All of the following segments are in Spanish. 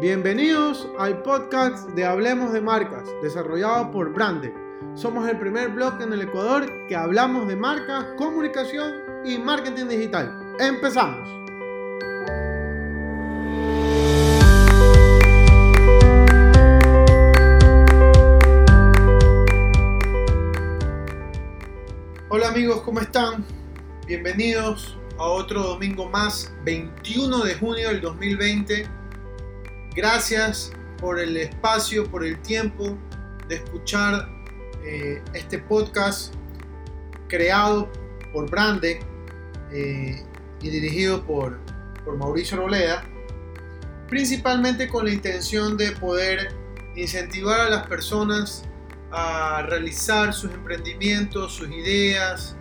Bienvenidos al podcast de Hablemos de Marcas, desarrollado por Brande. Somos el primer blog en el Ecuador que hablamos de marcas, comunicación y marketing digital. ¡Empezamos! Hola amigos, ¿cómo están? Bienvenidos a otro domingo más, 21 de junio del 2020. Gracias por el espacio, por el tiempo de escuchar eh, este podcast creado por Brande eh, y dirigido por, por Mauricio Roleda, principalmente con la intención de poder incentivar a las personas a realizar sus emprendimientos, sus ideas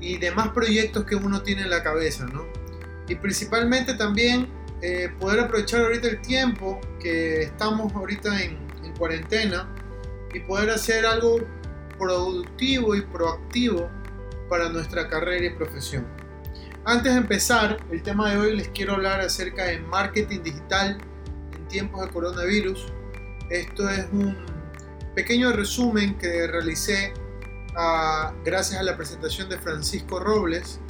y demás proyectos que uno tiene en la cabeza, ¿no? Y principalmente también eh, poder aprovechar ahorita el tiempo que estamos ahorita en, en cuarentena y poder hacer algo productivo y proactivo para nuestra carrera y profesión. Antes de empezar, el tema de hoy les quiero hablar acerca de marketing digital en tiempos de coronavirus. Esto es un pequeño resumen que realicé ah, gracias a la presentación de Francisco Robles.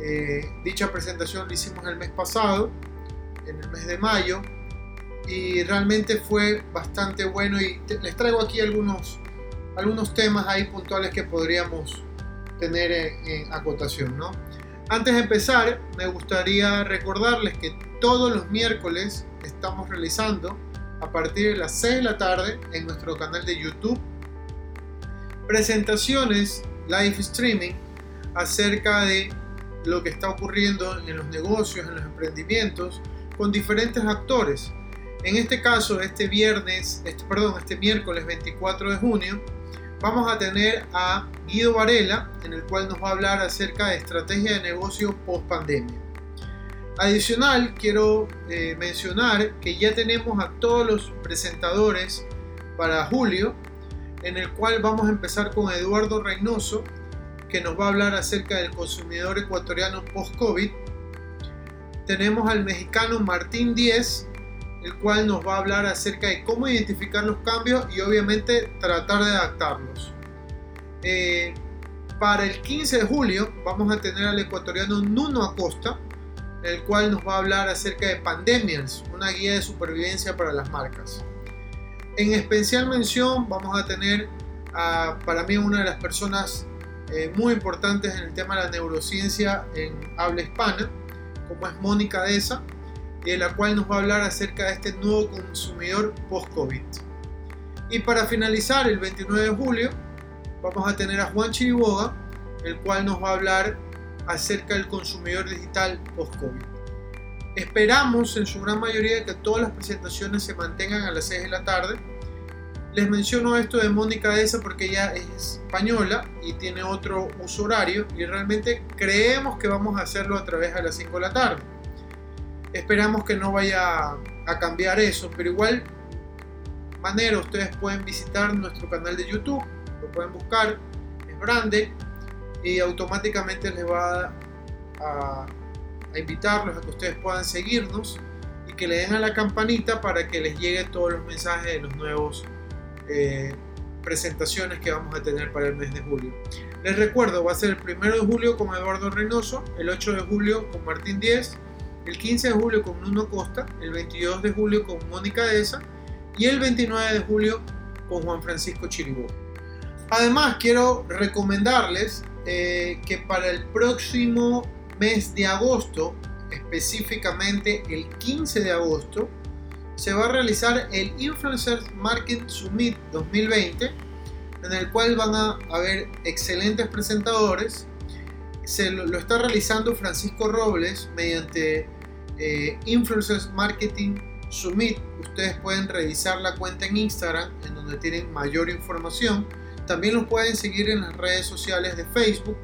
Eh, dicha presentación la hicimos el mes pasado, en el mes de mayo, y realmente fue bastante bueno y les traigo aquí algunos, algunos temas ahí puntuales que podríamos tener en, en acotación. ¿no? Antes de empezar, me gustaría recordarles que todos los miércoles estamos realizando a partir de las 6 de la tarde en nuestro canal de YouTube. Presentaciones, live streaming acerca de lo que está ocurriendo en los negocios, en los emprendimientos, con diferentes actores. En este caso, este viernes, este, perdón, este miércoles 24 de junio, vamos a tener a Guido Varela, en el cual nos va a hablar acerca de estrategia de negocio post pandemia. Adicional, quiero eh, mencionar que ya tenemos a todos los presentadores para julio, en el cual vamos a empezar con Eduardo Reynoso, que nos va a hablar acerca del consumidor ecuatoriano post-COVID. Tenemos al mexicano Martín Díez, el cual nos va a hablar acerca de cómo identificar los cambios y obviamente tratar de adaptarlos. Eh, para el 15 de julio vamos a tener al ecuatoriano Nuno Acosta, el cual nos va a hablar acerca de pandemias, una guía de supervivencia para las marcas. En especial mención vamos a tener a, para mí una de las personas eh, muy importantes en el tema de la neurociencia en habla hispana, como es Mónica Deza, de la cual nos va a hablar acerca de este nuevo consumidor post-COVID. Y para finalizar, el 29 de julio, vamos a tener a Juan Chiriboga, el cual nos va a hablar acerca del consumidor digital post-COVID. Esperamos en su gran mayoría que todas las presentaciones se mantengan a las 6 de la tarde. Les menciono esto de Mónica Esa porque ella es española y tiene otro uso horario y realmente creemos que vamos a hacerlo a través de las 5 de la tarde. Esperamos que no vaya a cambiar eso, pero igual manera ustedes pueden visitar nuestro canal de YouTube, lo pueden buscar, es grande y automáticamente les va a, invitarlos a que ustedes puedan seguirnos y que le den a la campanita para que les llegue todos los mensajes de los nuevos eh, presentaciones que vamos a tener para el mes de julio. Les recuerdo, va a ser el primero de julio con Eduardo Reynoso, el 8 de julio con Martín Díez, el 15 de julio con Nuno Costa, el 22 de julio con Mónica Deza y el 29 de julio con Juan Francisco Chiribó. Además, quiero recomendarles eh, que para el próximo mes de agosto, específicamente el 15 de agosto, se va a realizar el Influencer Market Summit 2020, en el cual van a haber excelentes presentadores. Se lo, está realizando Francisco Robles mediante eh, Influencers Marketing Summit. Ustedes pueden revisar la cuenta en Instagram, en donde tienen mayor información también los pueden seguir en las redes sociales de Facebook.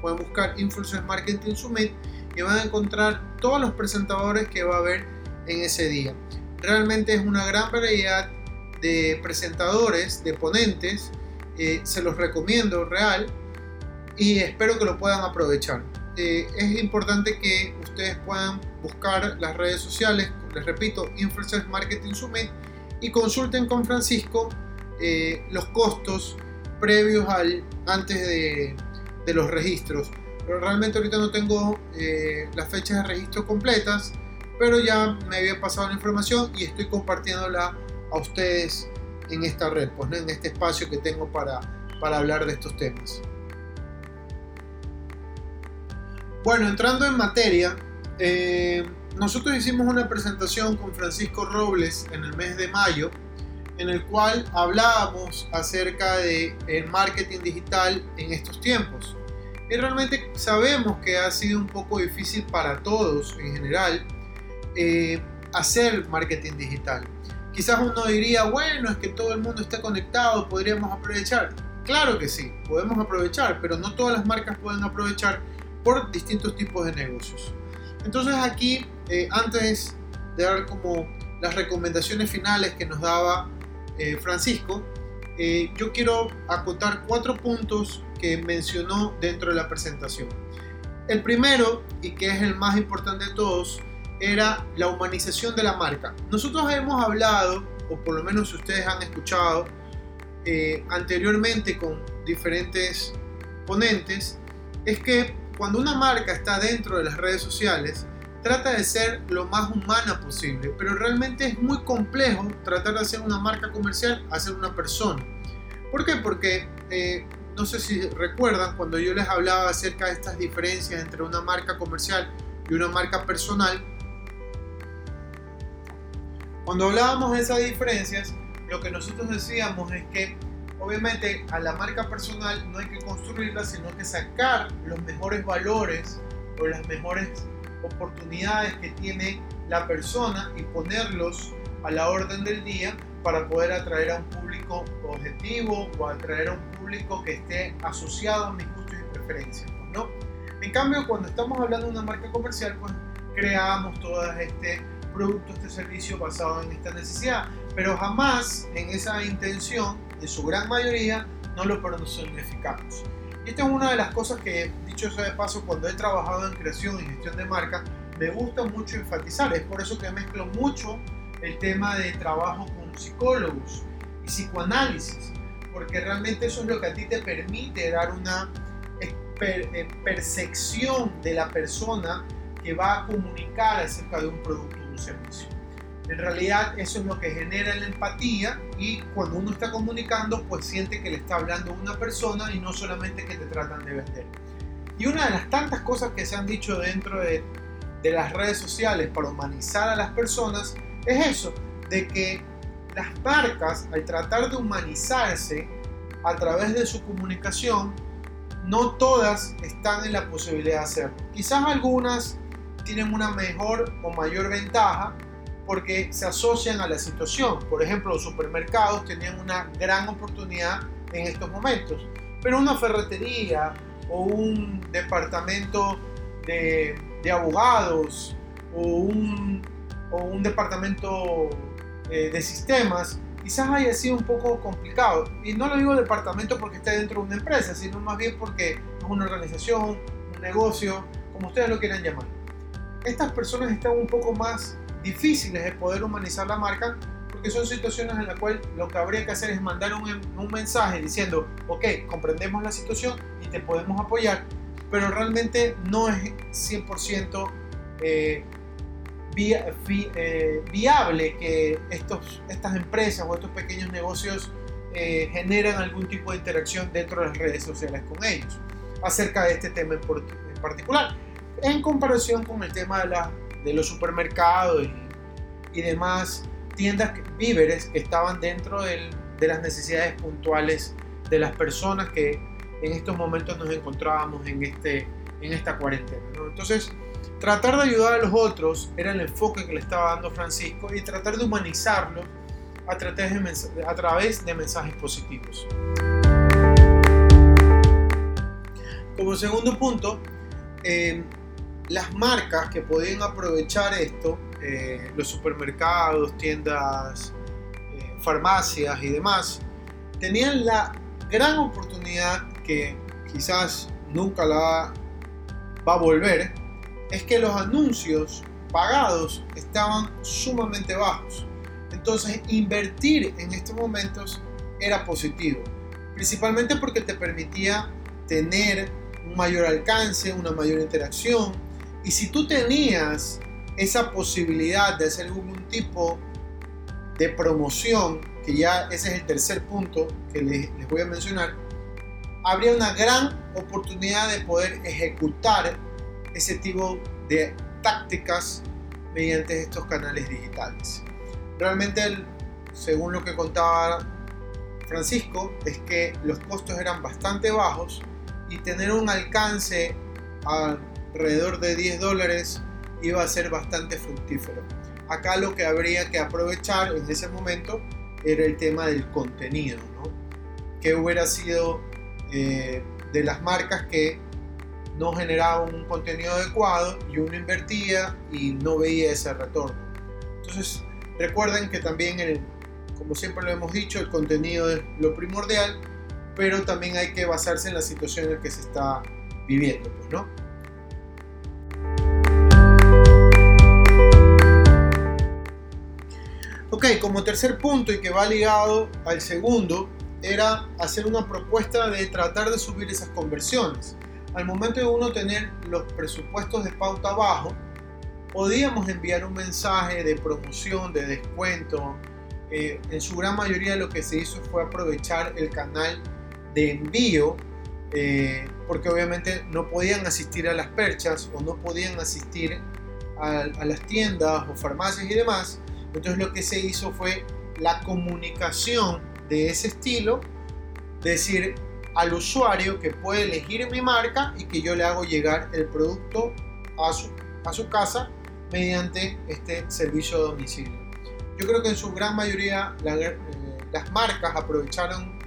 Pueden buscar Influencers Marketing Summit y van a encontrar todos los presentadores que va a haber en ese día. Realmente es una gran variedad de presentadores, de ponentes. Eh, se los recomiendo real y espero que lo puedan aprovechar. Eh, es importante que ustedes puedan buscar las redes sociales, les repito, Influencers Marketing Summit, y consulten con Francisco eh, los costos previos al, antes de, de, los registros. Pero realmente ahorita no tengo eh, las fechas de registro completas, pero ya me había pasado la información y estoy compartiéndola a ustedes en esta red, pues, en este espacio que tengo para, para hablar de estos temas. Bueno, entrando en materia, eh, nosotros hicimos una presentación con Francisco Robles en el mes de mayo, en el cual hablábamos acerca de el marketing digital en estos tiempos. Y realmente sabemos que ha sido un poco difícil para todos en general eh, hacer marketing digital. Quizás uno diría, bueno, es que todo el mundo está conectado, podríamos aprovechar. Claro que sí, podemos aprovechar, pero no todas las marcas pueden aprovechar por distintos tipos de negocios. Entonces aquí, eh, antes de dar como las recomendaciones finales que nos daba eh, Francisco, eh, yo quiero acotar cuatro puntos que mencionó dentro de la presentación. El primero, y que es el más importante de todos, era la humanización de la marca. Nosotros hemos hablado, o por lo menos ustedes han escuchado anteriormente con diferentes ponentes, es que cuando una marca está dentro de las redes sociales, trata de ser lo más humana posible, pero realmente es muy complejo tratar de hacer una marca comercial a ser una persona. ¿Por qué? Porque eh, no sé si recuerdan cuando yo les hablaba acerca de estas diferencias entre una marca comercial y una marca personal. Cuando hablábamos de esas diferencias, lo que nosotros decíamos es que obviamente a la marca personal no hay que construirla, sino que sacar los mejores valores o las mejores oportunidades que tiene la persona y ponerlos a la orden del día para poder atraer a un público objetivo o atraer a un público que esté asociado a mis gustos y preferencias. ¿no? En cambio, cuando estamos hablando de una marca comercial, pues creamos todo este producto, este servicio basado en esta necesidad, pero jamás en esa intención de su gran mayoría, no lo personificamos. Y esta es una de las cosas que, dicho sea de paso, cuando he trabajado en creación y gestión de marca, me gusta mucho enfatizar. Es por eso que mezclo mucho el tema de trabajo con psicólogos y psicoanálisis, porque realmente eso es lo que a ti te permite dar una eh, percepción de la persona que va a comunicar acerca de un producto servicio. En realidad eso es lo que genera la empatía y cuando uno está comunicando pues siente que le está hablando una persona y no solamente que te tratan de vender. Y una de las tantas cosas que se han dicho dentro de, de las redes sociales para humanizar a las personas es eso, de que las marcas al tratar de humanizarse a través de su comunicación, no todas están en la posibilidad de hacerlo. Quizás algunas tienen una mejor o mayor ventaja porque se asocian a la situación. Por ejemplo, los supermercados tenían una gran oportunidad en estos momentos, pero una ferretería o un departamento de, abogados o un, o un departamento eh, de sistemas quizás haya sido un poco complicado. Y no lo digo departamento porque esté dentro de una empresa, sino más bien porque es una organización, un negocio, como ustedes lo quieran llamar. Estas personas están un poco más difíciles de poder humanizar la marca porque son situaciones en las cuales lo que habría que hacer es mandar un, un, mensaje diciendo, ok, comprendemos la situación y te podemos apoyar, pero realmente no es 100% eh, eh, viable que estos, estas empresas o estos pequeños negocios eh, generan algún tipo de interacción dentro de las redes sociales con ellos acerca de este tema en particular, en comparación con el tema de la de los supermercados y, demás tiendas víveres que estaban dentro de las necesidades puntuales de las personas que en estos momentos nos encontrábamos en, este, en esta cuarentena. Entonces, tratar de ayudar a los otros era el enfoque que le estaba dando Francisco y tratar de humanizarlos a través de, a través de mensajes positivos. Como segundo punto, eh, las marcas que podían aprovechar esto, eh, los supermercados, tiendas, eh, farmacias y demás, tenían la gran oportunidad que quizás nunca la va a volver, es que los anuncios pagados estaban sumamente bajos. Entonces, invertir en estos momentos era positivo, principalmente porque te permitía tener un mayor alcance, una mayor interacción. Y si tú tenías esa posibilidad de hacer algún tipo de promoción, que ya ese es el tercer punto que les, voy a mencionar, habría una gran oportunidad de poder ejecutar ese tipo de tácticas mediante estos canales digitales. Realmente, según lo que contaba Francisco, es que los costos eran bastante bajos y tener un alcance alrededor de 10 dólares iba a ser bastante fructífero. Acá lo que habría que aprovechar en ese momento era el tema del contenido, ¿no? que hubiera sido eh, de las marcas que no generaban un contenido adecuado y uno invertía y no veía ese retorno. Entonces recuerden que también, el, como siempre lo hemos dicho, el contenido es lo primordial, pero también hay que basarse en la situación en la que se está viviendo, pues, ¿no? Ok, como tercer punto y que va ligado al segundo, era hacer una propuesta de tratar de subir esas conversiones. Al momento de uno tener los presupuestos de pauta bajo, podíamos enviar un mensaje de promoción, de descuento. Eh, en su gran mayoría lo que se hizo fue aprovechar el canal de envío, eh, porque obviamente no podían asistir a las perchas o no podían asistir a, a las tiendas o farmacias y demás. Entonces lo que se hizo fue la comunicación de ese estilo, decir al usuario que puede elegir mi marca y que yo le hago llegar el producto a su, a casa mediante este servicio de domicilio. Yo creo que en su gran mayoría eh, las marcas aprovecharon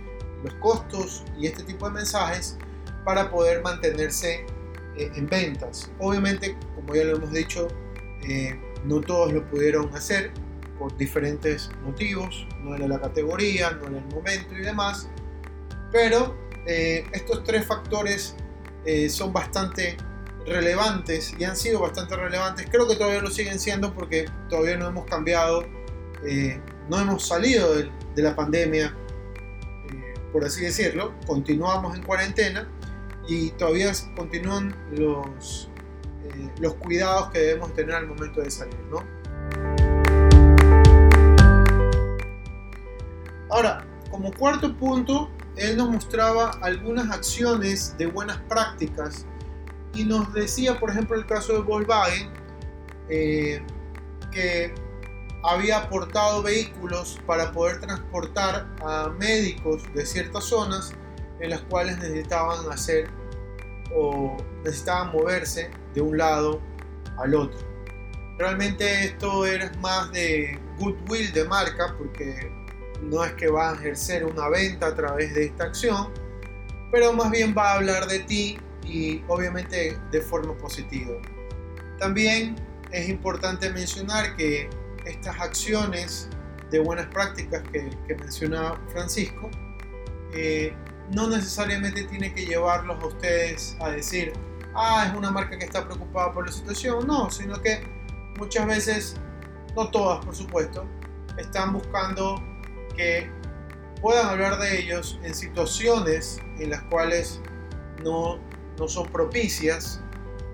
los costos y este tipo de mensajes para poder mantenerse eh, en ventas. Obviamente, como ya lo hemos dicho, eh, no todos lo pudieron hacer por diferentes motivos, no era la categoría, no era el momento y demás, pero eh, estos tres factores eh, son bastante relevantes y han sido bastante relevantes, creo que todavía lo siguen siendo porque todavía no hemos cambiado, eh, no hemos salido de, de la pandemia, por así decirlo, continuamos en cuarentena y todavía continúan los, los cuidados que debemos tener al momento de salir, ¿no? Como cuarto punto, él nos mostraba algunas acciones de buenas prácticas y nos decía, por ejemplo, el caso de Volkswagen, eh, que había aportado vehículos para poder transportar a médicos de ciertas zonas en las cuales necesitaban hacer o necesitaban moverse de un lado al otro. Realmente esto era más de goodwill de marca porque no es que va a ejercer una venta a través de esta acción, pero más bien va a hablar de ti y obviamente de forma positiva. También es importante mencionar que estas acciones de buenas prácticas que, que mencionaba Francisco, eh, no necesariamente tiene que llevarlos a ustedes a decir, ah, es una marca que está preocupada por la situación, no, sino que muchas veces, no todas por supuesto, están buscando que puedan hablar de ellos en situaciones en las cuales no, no son propicias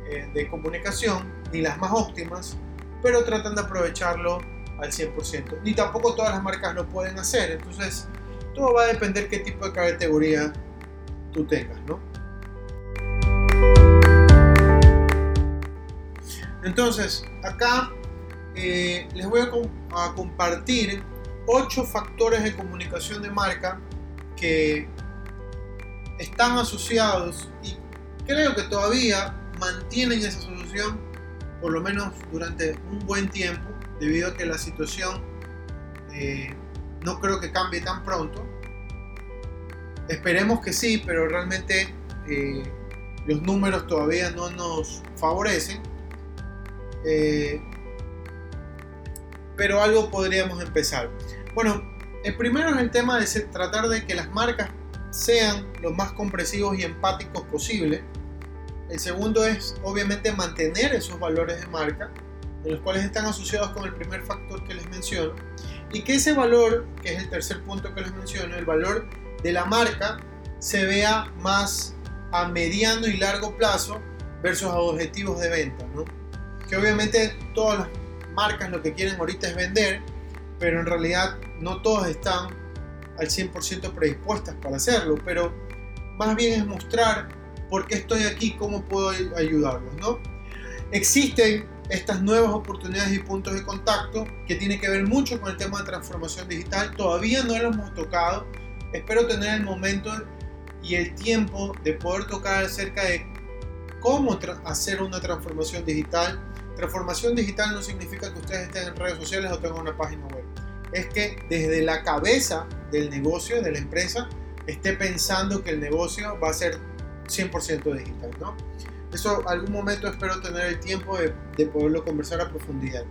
eh, de comunicación, ni las más óptimas, pero tratan de aprovecharlo al 100%. Ni tampoco todas las marcas lo pueden hacer, entonces todo va a depender qué tipo de categoría tú tengas, ¿no? Entonces, acá eh, les voy a, a compartir ocho factores de comunicación de marca que están asociados y creo que todavía mantienen esa solución por lo menos durante un buen tiempo debido a que la situación eh, no creo que cambie tan pronto. Esperemos que sí pero realmente eh, los números todavía no nos favorecen. Eh, pero algo podríamos empezar bueno, el primero es el tema de tratar de que las marcas sean lo más compresivos y empáticos posible. El segundo es obviamente mantener esos valores de marca. en los cuales están asociados con el primer factor que les menciono, y que ese valor, que es el tercer punto que les menciono, el valor de la marca, se vea más a mediano y largo plazo versus a objetivos de venta, ¿no? Que obviamente todas las marcas lo que quieren ahorita es vender, pero en realidad no todas están al 100% predispuestas para hacerlo, pero más bien es mostrar por qué estoy aquí, cómo puedo ayudarlos, ¿no? Existen estas nuevas oportunidades y puntos de contacto que tiene que ver mucho con el tema de transformación digital. Todavía no lo hemos tocado. Espero tener el momento y el tiempo de poder tocar acerca de cómo hacer una transformación digital. Transformación digital no significa que ustedes estén en redes sociales o tengan una página web. Es que desde la cabeza del negocio, de la empresa, esté pensando que el negocio va a ser 100% digital, ¿no? Eso algún momento espero tener el tiempo de, de poderlo conversar a profundidad.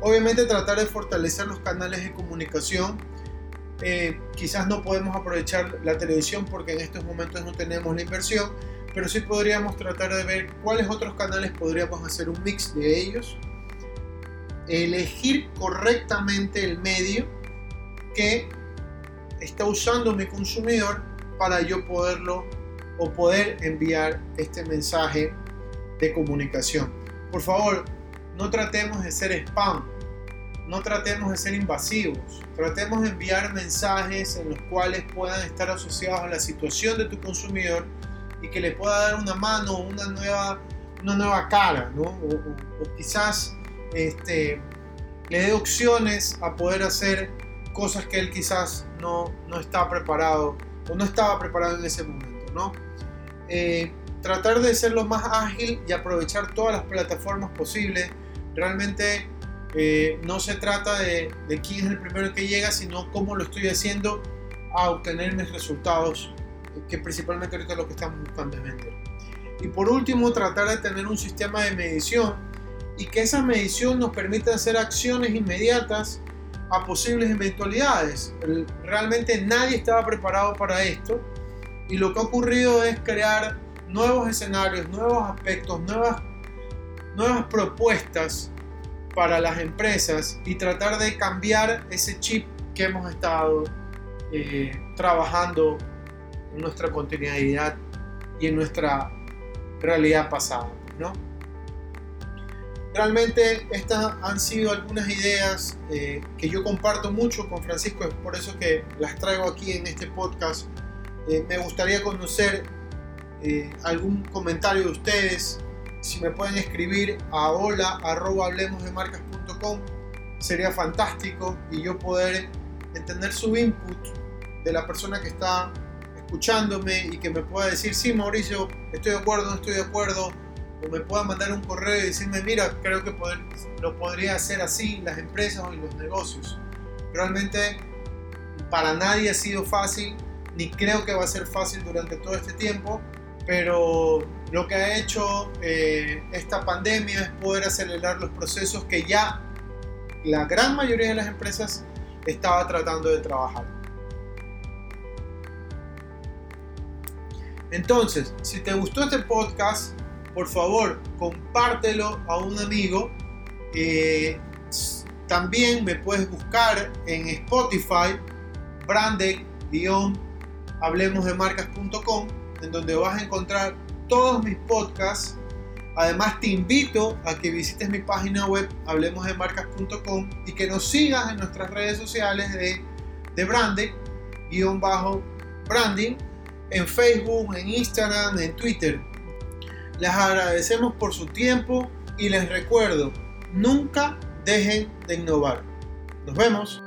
Obviamente tratar de fortalecer los canales de comunicación. Eh, quizás no podemos aprovechar la televisión porque en estos momentos no tenemos la inversión, pero sí podríamos tratar de ver cuáles otros canales podríamos hacer un mix de ellos. Elegir correctamente el medio que está usando mi consumidor para yo poderlo o poder enviar este mensaje de comunicación. Por favor, no tratemos de ser spam, no tratemos de ser invasivos, tratemos de enviar mensajes en los cuales puedan estar asociados a la situación de tu consumidor y que le pueda dar una mano, una nueva, una nueva cara, ¿no? o, quizás este, le dé opciones a poder hacer cosas que él quizás no, no está preparado o no estaba preparado en ese momento, ¿no? Eh, tratar de ser lo más ágil y aprovechar todas las plataformas posibles. Realmente eh, no se trata de, quién es el primero que llega, sino cómo lo estoy haciendo a obtener mis resultados, que principalmente ahorita lo que estamos buscando es vender. Y por último, tratar de tener un sistema de medición y que esa medición nos permita hacer acciones inmediatas a posibles eventualidades. Realmente nadie estaba preparado para esto y lo que ha ocurrido es crear nuevos escenarios, nuevos aspectos, nuevas, nuevas propuestas para las empresas y tratar de cambiar ese chip que hemos estado eh, trabajando en nuestra continuidad y en nuestra realidad pasada. ¿no? Realmente estas han sido algunas ideas eh, que yo comparto mucho con Francisco, es por eso que las traigo aquí en este podcast eh, me gustaría conocer eh, algún comentario de ustedes. Si me pueden escribir a hola sería fantástico y yo poder entender su input de la persona que está escuchándome y que me pueda decir, sí, Mauricio, estoy de acuerdo, no estoy de acuerdo, o me pueda mandar un correo y decirme, mira, creo que lo podría hacer así las empresas y los negocios. Realmente para nadie ha sido fácil ni creo que va a ser fácil durante todo este tiempo, pero lo que ha hecho eh, esta pandemia es poder acelerar los procesos que ya la gran mayoría de las empresas estaba tratando de trabajar. Entonces, si te gustó este podcast, por favor, compártelo a un amigo. Eh, también me puedes buscar en Spotify, brande-, hablemosdemarcas.com, en donde vas a encontrar todos mis podcasts. Además, te invito a que visites mi página web hablemosdemarcas.com y que nos sigas en nuestras redes sociales de, de branding, guion bajo branding, en Facebook, en Instagram, en Twitter. Les agradecemos por su tiempo y les recuerdo, nunca dejen de innovar. Nos vemos.